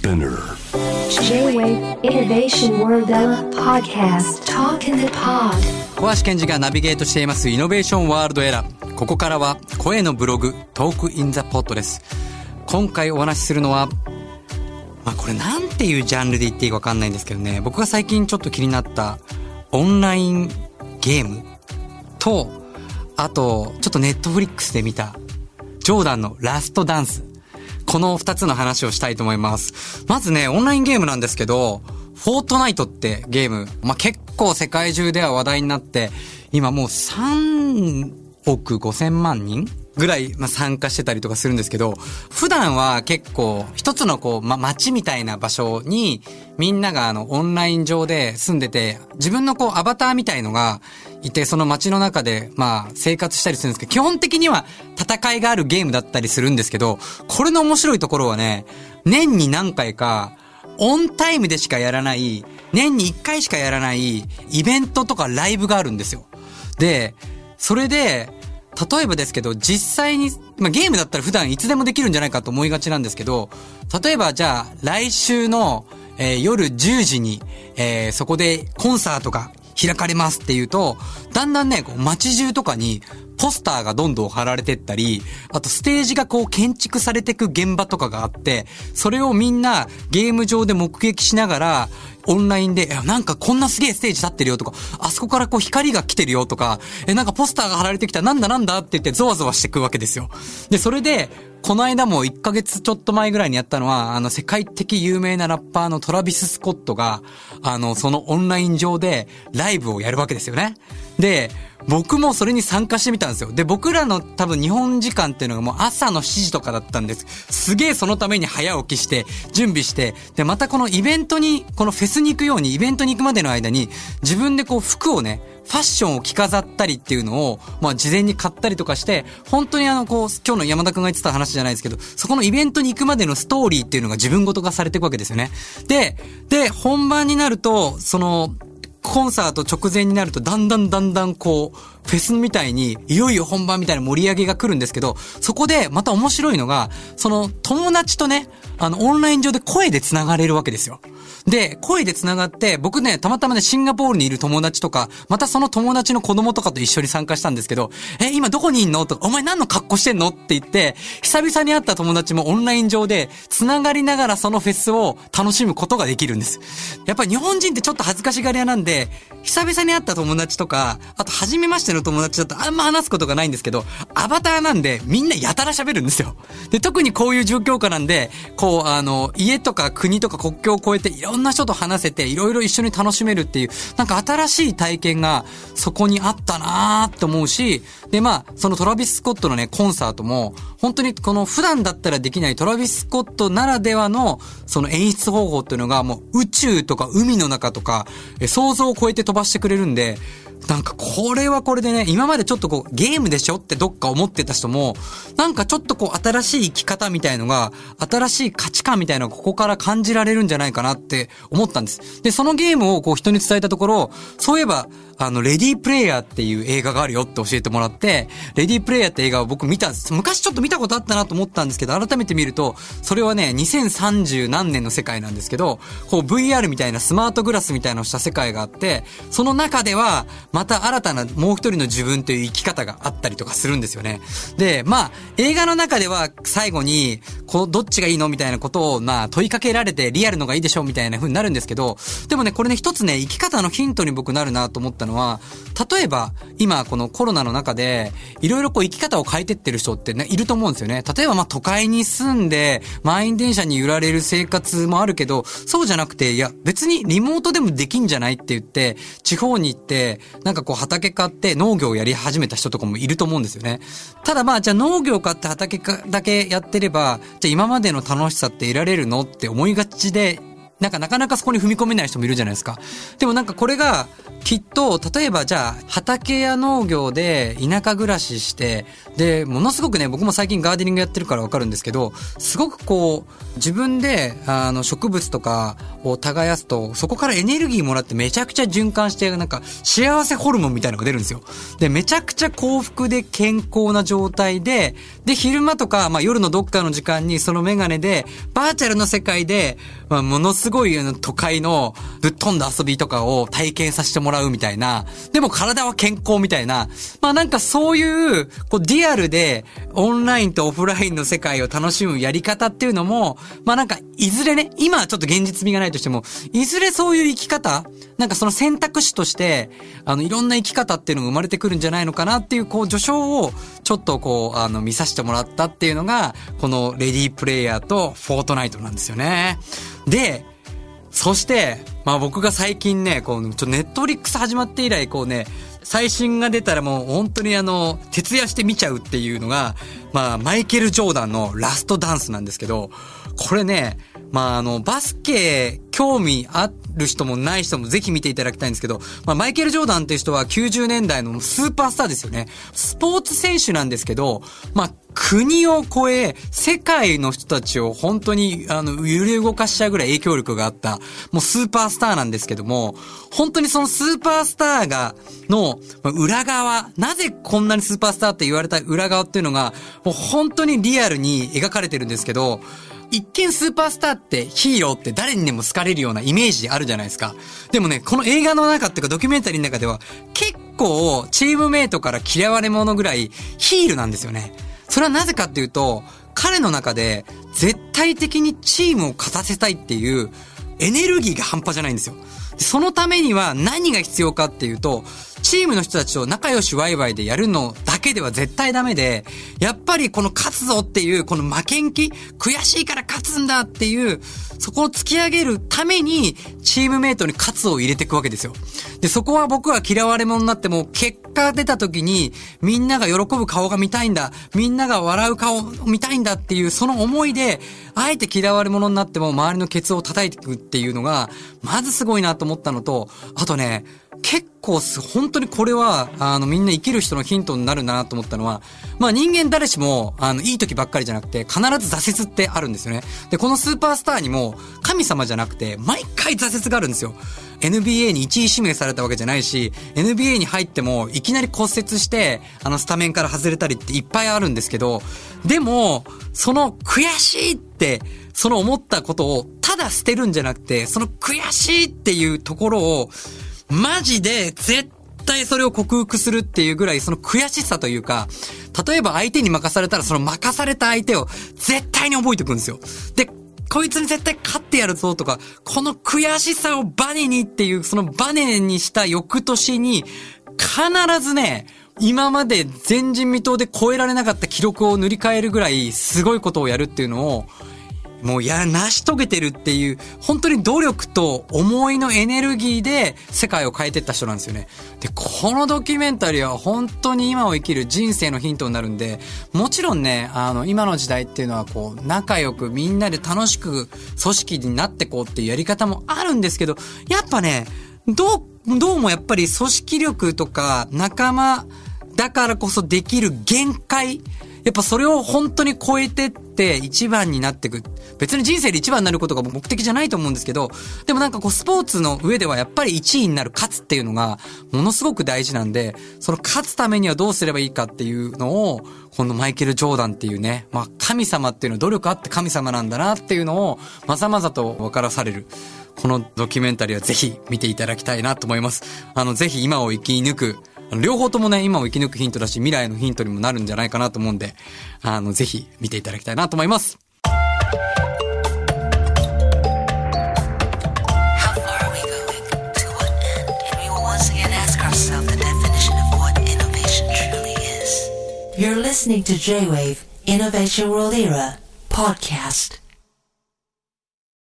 SPINEAR J-Wave Innovation World Podcast Talk in the Pod 小橋賢児がナビゲートしています Innovation World ERA。ここからは声のブログ Talk in the Pod です。今回お話しするのは、まあこれなんていうジャンルで言っていいかわかんないんですけどね、僕が最近ちょっと気になったオンラインゲームと、あと、ちょっと Netflix で見たジョーダンのラストダンス。この二つの話をしたいと思います。まずね、オンラインゲームなんですけど、フォートナイトってゲーム、まあ、結構世界中では話題になって、今もう3億5千万人ぐらい、まあ、参加してたりとかするんですけど、普段は結構一つのこう、ま、街みたいな場所にみんながあのオンライン上で住んでて、自分のこうアバターみたいのがいて、その街の中でまあ生活したりするんですけど、基本的には戦いがあるゲームだったりするんですけど、これの面白いところはね、年に何回か、オンタイムでしかやらない、年に1回しかやらないイベントとかライブがあるんですよ。で、それで、例えばですけど、実際に、まあ、ゲームだったら普段いつでもできるんじゃないかと思いがちなんですけど、例えばじゃあ、来週の、えー夜10時に、えーそこでコンサートが開かれますっていうと、だんだんね、こう街中とかにポスターがどんどん貼られてったり、あとステージがこう建築されてく現場とかがあって、それをみんなゲーム上で目撃しながら、オンラインで、えなんかこんなすげえステージ立ってるよとか、あそこからこう光が来てるよとか、え、なんかポスターが貼られてきた、なんだなんだって言ってゾワゾワしてくわけですよ。で、それで、この間も1ヶ月ちょっと前ぐらいにやったのは、あの、世界的有名なラッパーのトラビス・スコットが、あの、そのオンライン上でライブをやるわけですよね。で、僕もそれに参加してみたんですよ。で、僕らの多分日本時間っていうのがもう朝の7時とかだったんです。すげえそのために早起きして、準備して、で、またこのイベントに、このフェスに行くように、イベントに行くまでの間に、自分でこう服をね、ファッションを着飾ったりっていうのを、まあ事前に買ったりとかして、本当にあの、こう、今日の山田くんが言ってた話じゃないですけど、そこのイベントに行くまでのストーリーっていうのが自分ごと化されていくわけですよね。で、で、本番になると、その、コンサート直前になるとだんだんだんだんこう、フェスみたいに、いよいよ本番みたいな盛り上げが来るんですけど、そこでまた面白いのが、その友達とね、あの、オンライン上で声で繋がれるわけですよ。で、声で繋がって、僕ね、たまたまね、シンガポールにいる友達とか、またその友達の子供とかと一緒に参加したんですけど、え、今どこにいんのとか、お前何の格好してんのって言って、久々に会った友達もオンライン上で、繋がりながらそのフェスを楽しむことができるんです。やっぱり日本人ってちょっと恥ずかしがり屋なんで、久々に会った友達とか、あと初めましての友達だとあんま話すことがないんですけど、アバターなんでみんなやたら喋るんですよ。で、特にこういう状況下なんで、こう、あの、家とか国とか国境を越えていろんな人と話せて、いろいろ一緒に楽しめるっていう、なんか新しい体験がそこにあったなーって思うし、で、まあ、そのトラビス・スコットのね、コンサートも、本当にこの普段だったらできないトラビス・スコットならではの、その演出方法っていうのが、もう宇宙とか海の中とか、想像を超えて飛ばしてくれるんで、なんかこれはこれでね、今までちょっとこうゲームでしょってどっか思ってた人も、なんかちょっとこう新しい生き方みたいのが、新しい価値観みたいのがここから感じられるんじゃないかなって思ったんです。で、そのゲームをこう人に伝えたところ、そういえば、あの、レディープレイヤーっていう映画があるよって教えてもらって、レディープレイヤーって映画を僕見たんです。昔ちょっと見たことあったなと思ったんですけど、改めて見ると、それはね、2030何年の世界なんですけど、こう VR みたいなスマートグラスみたいなのをした世界があって、その中では、また新たなもう一人の自分という生き方があったりとかするんですよね。で、まあ、映画の中では最後に、こう、どっちがいいのみたいなことを、まあ、問いかけられて、リアルのがいいでしょみたいな風になるんですけど、でもね、これね、一つね、生き方のヒントに僕なるなと思ったのは、例えば、今、このコロナの中で、いろいろこう、生き方を変えてってる人ってね、いると思うんですよね。例えば、まあ、都会に住んで、満員電車に揺られる生活もあるけど、そうじゃなくて、いや、別にリモートでもできんじゃないって言って、地方に行って、なんかこう、畑買って農業をやり始めた人とかもいると思うんですよね。ただまあ、じゃあ農業買って畑かだけやってれば、じゃあ今までの楽しさって得られるのって思いがちで、なんかなかなかそこに踏み込めない人もいるじゃないですか。でもなんかこれが、きっと、例えばじゃあ、畑や農業で田舎暮らしして、で、ものすごくね、僕も最近ガーデニングやってるからわかるんですけど、すごくこう、自分で、あの、植物とかを耕すと、そこからエネルギーもらってめちゃくちゃ循環して、なんか、幸せホルモンみたいなのが出るんですよ。で、めちゃくちゃ幸福で健康な状態で、で、昼間とか、まあ夜のどっかの時間にそのメガネで、バーチャルの世界で、まあものすごくすごいあの都会のぶっ飛んだ遊びとかを体験させてもらうみたいな、でも体は健康みたいな、まあなんかそういう、こうリアルでオンラインとオフラインの世界を楽しむやり方っていうのも、まあなんかいずれね、今はちょっと現実味がないとしても、いずれそういう生き方、なんかその選択肢として、あのいろんな生き方っていうのが生まれてくるんじゃないのかなっていう、こう序章をちょっとこう、あの見させてもらったっていうのが、このレディープレイヤーとフォートナイトなんですよね。で、そして、まあ僕が最近ね、こう、ネットフリックス始まって以来、こうね、最新が出たらもう本当にあの、徹夜して見ちゃうっていうのが、まあ、マイケル・ジョーダンのラストダンスなんですけど、これね、まあ、あの、バスケ、興味ある人もない人もぜひ見ていただきたいんですけど、まあ、マイケル・ジョーダンっていう人は90年代のスーパースターですよね。スポーツ選手なんですけど、まあ、国を超え、世界の人たちを本当に、あの、揺れ動かしちゃうぐらい影響力があった、もうスーパースターなんですけども、本当にそのスーパースターが、の、裏側、なぜこんなにスーパースターって言われた裏側っていうのが、もう本当にリアルに描かれてるんですけど、一見スーパースターってヒーローって誰にでも好かれるようなイメージあるじゃないですか。でもね、この映画の中っていうかドキュメンタリーの中では結構チームメイトから嫌われ者ぐらいヒールなんですよね。それはなぜかっていうと、彼の中で絶対的にチームを勝たせたいっていうエネルギーが半端じゃないんですよ。そのためには何が必要かっていうと、チームの人たちと仲良しワイワイでやるのだけでは絶対ダメで、やっぱりこの勝つぞっていう、この負けん気、悔しいから勝つんだっていう、そこを突き上げるために、チームメイトに勝つを入れていくわけですよ。で、そこは僕は嫌われ者になっても、結果出た時に、みんなが喜ぶ顔が見たいんだ、みんなが笑う顔を見たいんだっていう、その思いで、あえて嫌われ者になっても周りのケツを叩いていくっていうのが、まずすごいなと思ったのと、あとね、結構す、本当にこれは、あの、みんな生きる人のヒントになるんだなと思ったのは、まあ人間誰しも、あの、いい時ばっかりじゃなくて、必ず挫折ってあるんですよね。で、このスーパースターにも、神様じゃなくて、毎回挫折があるんですよ。NBA に1位指名されたわけじゃないし、NBA に入っても、いきなり骨折して、あの、スタメンから外れたりっていっぱいあるんですけど、でも、その悔しいって、その思ったことを、ただ捨てるんじゃなくて、その悔しいっていうところを、マジで絶対それを克服するっていうぐらいその悔しさというか、例えば相手に任されたらその任された相手を絶対に覚えておくんですよ。で、こいつに絶対勝ってやるぞとか、この悔しさをバネにっていう、そのバネにした翌年に、必ずね、今まで前人未到で超えられなかった記録を塗り替えるぐらいすごいことをやるっていうのを、もうや、成し遂げてるっていう、本当に努力と思いのエネルギーで世界を変えてった人なんですよね。で、このドキュメンタリーは本当に今を生きる人生のヒントになるんで、もちろんね、あの、今の時代っていうのはこう、仲良くみんなで楽しく組織になってこうっていうやり方もあるんですけど、やっぱね、どう、どうもやっぱり組織力とか仲間だからこそできる限界、やっぱそれを本当に超えてって一番になってく。別に人生で一番になることが目的じゃないと思うんですけど、でもなんかこうスポーツの上ではやっぱり1位になる勝つっていうのがものすごく大事なんで、その勝つためにはどうすればいいかっていうのを、このマイケル・ジョーダンっていうね、まあ神様っていうのは努力あって神様なんだなっていうのをまざまざと分からされる。このドキュメンタリーはぜひ見ていただきたいなと思います。あの、ぜひ今を生き抜く両方ともね、今を生き抜くヒントだし、未来のヒントにもなるんじゃないかなと思うんで、あの、ぜひ見ていただきたいなと思います。You're listening to J-Wave Innovation World Era podcast.